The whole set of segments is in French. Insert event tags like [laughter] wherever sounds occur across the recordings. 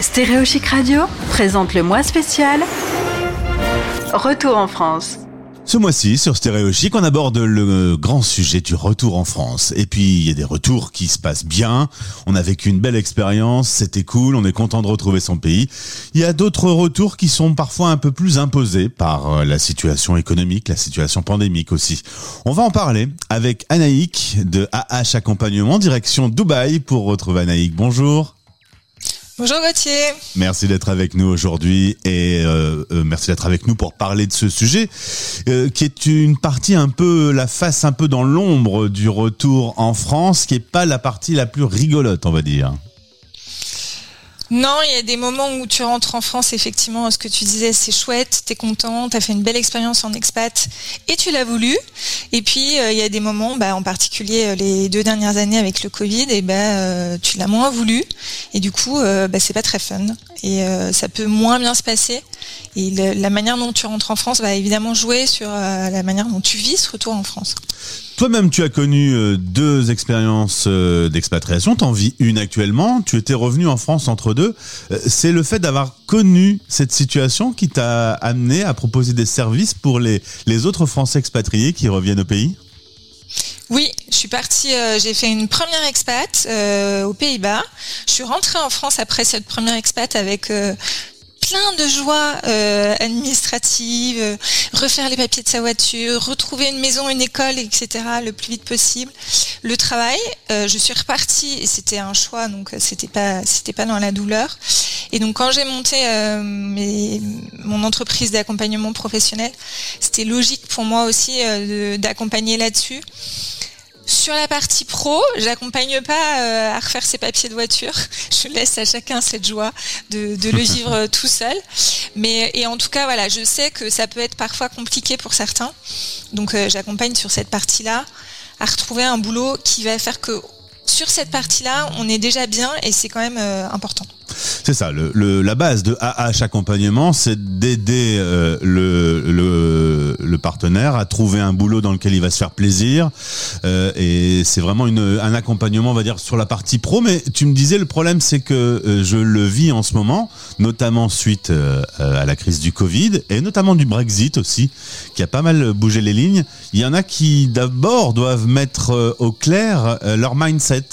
Stéréo Chic Radio présente le mois spécial Retour en France. Ce mois-ci, sur Stéréo Chic, on aborde le grand sujet du retour en France. Et puis, il y a des retours qui se passent bien. On a vécu une belle expérience, c'était cool, on est content de retrouver son pays. Il y a d'autres retours qui sont parfois un peu plus imposés par euh, la situation économique, la situation pandémique aussi. On va en parler avec Anaïk de AH Accompagnement, direction Dubaï, pour retrouver Anaïk. Bonjour. Bonjour Gauthier. Merci d'être avec nous aujourd'hui et euh, euh, merci d'être avec nous pour parler de ce sujet euh, qui est une partie un peu la face un peu dans l'ombre du retour en France, qui est pas la partie la plus rigolote, on va dire. Non, il y a des moments où tu rentres en France, effectivement, ce que tu disais, c'est chouette, tu es content, tu as fait une belle expérience en expat et tu l'as voulu. Et puis, euh, il y a des moments, bah, en particulier euh, les deux dernières années avec le Covid, et bah, euh, tu l'as moins voulu. Et du coup, bah, c'est pas très fun. Et ça peut moins bien se passer. Et la manière dont tu rentres en France va évidemment jouer sur la manière dont tu vis ce retour en France. Toi-même, tu as connu euh, deux expériences euh, d'expatriation. T'en vis une actuellement. Tu étais revenu en France entre deux. Euh, c'est le fait d'avoir connu cette situation qui t'a amené à proposer des services pour les, les autres Français expatriés qui reviennent au pays? Oui, je suis partie, j'ai fait une première expat aux Pays-Bas. Je suis rentrée en France après cette première expat avec plein de joie euh, administrative, euh, refaire les papiers de sa voiture, retrouver une maison, une école, etc. le plus vite possible. Le travail, euh, je suis repartie et c'était un choix, donc c'était pas c'était pas dans la douleur. Et donc quand j'ai monté mon entreprise d'accompagnement professionnel, c'était logique pour moi aussi d'accompagner là-dessus. Sur la partie pro, j'accompagne pas euh, à refaire ses papiers de voiture. [laughs] Je laisse à chacun cette joie de, le [laughs] vivre euh, tout seul. Mais et en tout cas, voilà, je sais que ça peut être parfois compliqué pour certains. Donc euh, j'accompagne sur cette partie-là à retrouver un boulot qui va faire que sur cette partie-là, on est déjà bien et c'est quand même important. C'est ça, la base de AH accompagnement, c'est d'aider euh, le, partenaire à trouver un boulot dans lequel il va se faire plaisir. Euh, et c'est vraiment un accompagnement, on va dire, sur la partie pro. Mais tu me disais, le problème, c'est que euh, je le vis en ce moment, notamment suite à la crise du Covid et notamment du Brexit aussi, qui a pas mal bougé les lignes. Il y en a qui d'abord doivent mettre au clair leur mindset.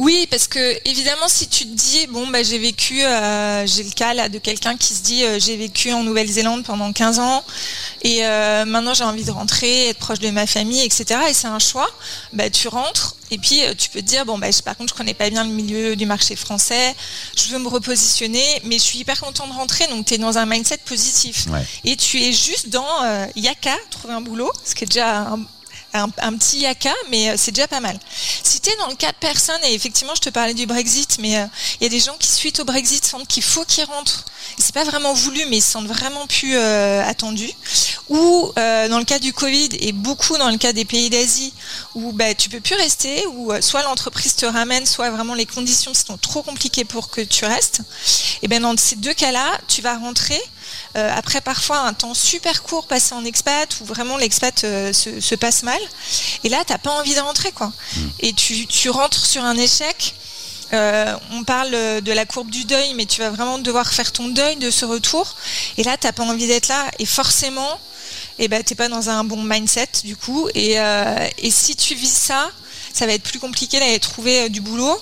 Oui, parce que évidemment, si tu te dis bon bah j'ai vécu, euh, j'ai le cas là de quelqu'un qui se dit euh, j'ai vécu en Nouvelle-Zélande pendant 15 ans et euh, maintenant j'ai envie de rentrer, être proche de ma famille, etc. Et c'est un choix. Bah tu rentres et puis tu peux te dire bon bah par contre je connais pas bien le milieu du marché français, je veux me repositionner, mais je suis hyper content de rentrer. Donc tu es dans un mindset positif et tu es juste dans Yaka, trouver un boulot, ce qui est déjà un un, petit yaka, mais euh, c'est déjà pas mal. Si tu es dans le cas de personnes, et effectivement je te parlais du Brexit, mais euh, il y a des gens qui suite au Brexit sentent qu'il faut qu'ils rentrent. C'est pas vraiment voulu, mais ils se sentent vraiment plus euh, attendus. Ou dans le cas du Covid, et beaucoup dans le cas des pays d'Asie, où bah, tu peux plus rester, ou soit l'entreprise te ramène, soit vraiment les conditions sont trop compliquées pour que tu restes. Et ben dans ces deux cas-là, tu vas rentrer euh, après parfois un temps super court passé en expat où vraiment l'expat euh, se, passe mal. Et là, tu n'as pas envie de rentrer. quoi. Hmm. Et tu, rentres sur un échec. Euh, on parle de la courbe du deuil, mais tu vas vraiment devoir faire ton deuil de ce retour. Et là, tu n'as pas envie d'être là. Et forcément, eh ben, tu n'es pas dans un bon mindset du coup. Et, si tu vis ça, ça va être plus compliqué d'aller trouver du boulot.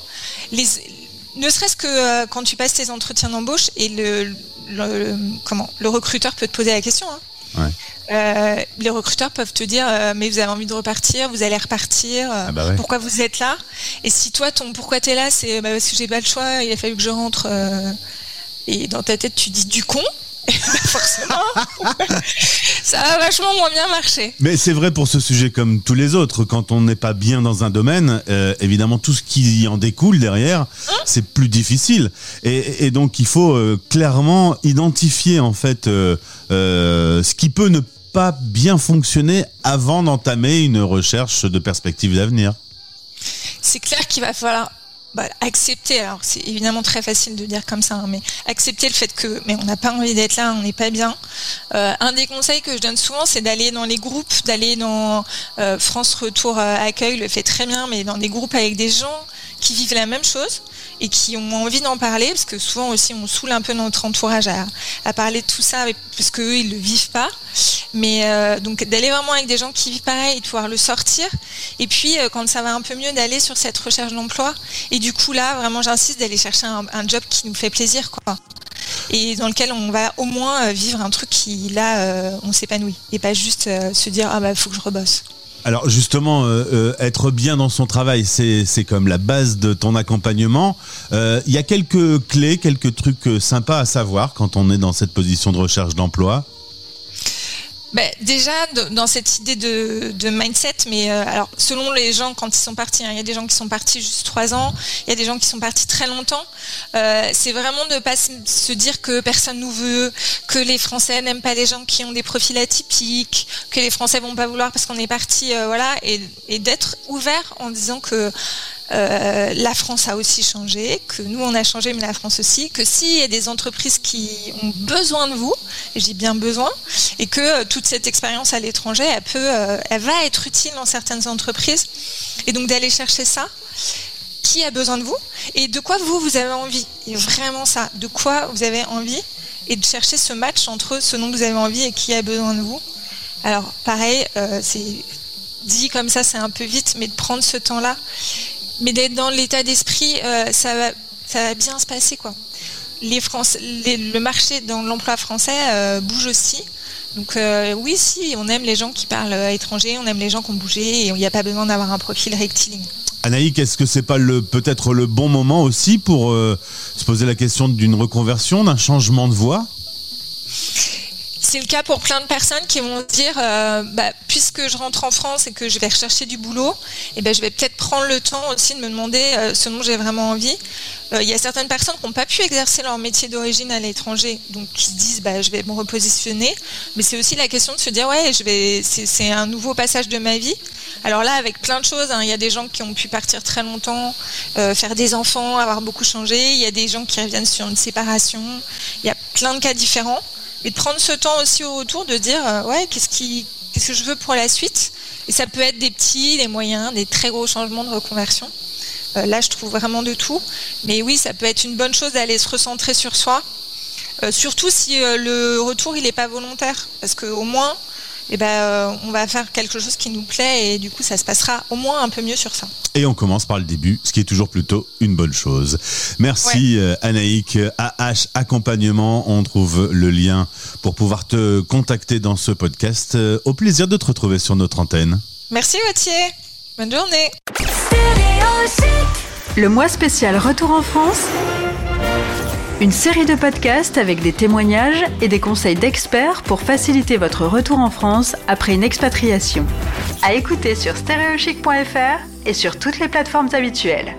ne serait-ce que quand tu passes tes entretiens d'embauche et le, le, comment, le recruteur peut te poser la question. Hein. Euh, les recruteurs peuvent te dire euh, mais vous avez envie de repartir, vous allez repartir, euh, ah bah pourquoi vous êtes là? Et si toi ton pourquoi tu es là c'est bah, parce que j'ai pas le choix, il a fallu que je rentre et dans ta tête tu dis du con, [laughs] forcément, ça a vachement moins bien marché. Mais c'est vrai pour ce sujet comme tous les autres. Quand on n'est pas bien dans un domaine, euh, évidemment, tout ce qui en découle derrière, hein c'est plus difficile. Et, donc, il faut euh, clairement identifier en fait euh, ce qui peut ne pas bien fonctionner avant d'entamer une recherche de perspective d'avenir. C'est clair qu'il va falloir bah, accepter, alors c'est évidemment très facile de dire comme ça, hein, mais accepter le fait que mais on n'a pas envie d'être là, on n'est pas bien. Euh, un des conseils que je donne souvent, c'est d'aller dans les groupes, d'aller dans euh, France Retour euh, Accueil le fait très bien, mais dans des groupes avec des gens qui vivent la même chose et qui ont envie d'en parler, parce que souvent aussi on saoule un peu notre entourage à, parler de tout ça, parce qu'eux ils le vivent pas. Mais euh, donc d'aller vraiment avec des gens qui vivent pareil, de pouvoir le sortir. Et puis euh, quand ça va un peu mieux, d'aller sur cette recherche d'emploi. Et du coup là, vraiment j'insiste d'aller chercher un, job qui nous fait plaisir. Et dans lequel on va au moins euh, vivre un truc qui là on s'épanouit et pas juste se dire ah bah faut que je rebosse. Alors justement, euh, euh, être bien dans son travail, c'est comme la base de ton accompagnement. Euh, il y a quelques clés, quelques trucs sympas à savoir quand on est dans cette position de recherche d'emploi? Bah, déjà dans cette idée de, mindset, mais euh, alors selon les gens quand ils sont partis, hein, il y a des gens qui sont partis juste trois ans, il y a des gens qui sont partis très longtemps. Euh, c'est vraiment de pas se dire que personne nous veut, que les Français n'aiment pas les gens qui ont des profils atypiques, que les Français vont pas vouloir parce qu'on est parti, euh, voilà, et d'être ouvert en disant que euh, la France a aussi changé, que nous on a changé, mais la France aussi, que s'il y a des entreprises qui ont besoin de vous, et j'ai bien besoin, et que euh, toute cette expérience à l'étranger, elle euh, elle va être utile dans certaines entreprises, et donc d'aller chercher ça. Qui a besoin de vous et de quoi vous vous avez envie Et vraiment ça, de quoi vous avez envie et de chercher ce match entre ce dont vous avez envie et qui a besoin de vous. Alors pareil, c'est dit comme ça, c'est un peu vite, mais de prendre ce temps-là mais d'être dans l'état d'esprit, euh, ça, va, ça va bien se passer. Quoi. Les le marché dans l'emploi français euh, bouge aussi. Donc euh, oui, si, on aime les gens qui parlent étranger, on aime les gens qui ont bougé et il n'y a pas besoin d'avoir un profil rectiligne. Anaïk, est-ce que c'est pas le peut-être le bon moment aussi pour se poser la question d'une reconversion, d'un changement de voie? C'est le cas pour plein de personnes qui vont dire, euh, bah, puisque je rentre en France et que je vais rechercher du boulot, eh ben, je vais peut-être prendre le temps aussi de me demander euh, ce dont j'ai vraiment envie. Euh, il y a certaines personnes qui n'ont pas pu exercer leur métier d'origine à l'étranger, donc qui se disent, bah, je vais me repositionner. Mais c'est aussi la question de se dire, ouais, je vais, c'est un nouveau passage de ma vie. Alors là, avec plein de choses, hein, il y a des gens qui ont pu partir très longtemps, faire des enfants, avoir beaucoup changé. Il y a des gens qui reviennent sur une séparation. Il y a plein de cas différents et de prendre ce temps aussi au retour de dire euh, ouais qu'est-ce que je veux pour la suite? Et ça peut être des petits des moyens des très gros changements de reconversion. Euh, là je trouve vraiment de tout. Mais oui ça peut être une bonne chose d'aller se recentrer sur soi. Euh, surtout si le retour il n'est pas volontaire. Parce qu'au moins eh ben, euh, on va faire quelque chose qui nous plaît et du coup, ça se passera au moins un peu mieux sur ça. Et on commence par le début, ce qui est toujours plutôt une bonne chose. Merci ouais. Euh, Anaïk. AH Accompagnement, on trouve le lien pour pouvoir te contacter dans ce podcast. Euh, au plaisir de te retrouver sur notre antenne. Merci Gauthier. Bonne journée. Le mois spécial Retour en France une série de podcasts avec des témoignages et des conseils d'experts pour faciliter votre retour en France après une expatriation. À écouter sur stereochic.fr et sur toutes les plateformes habituelles.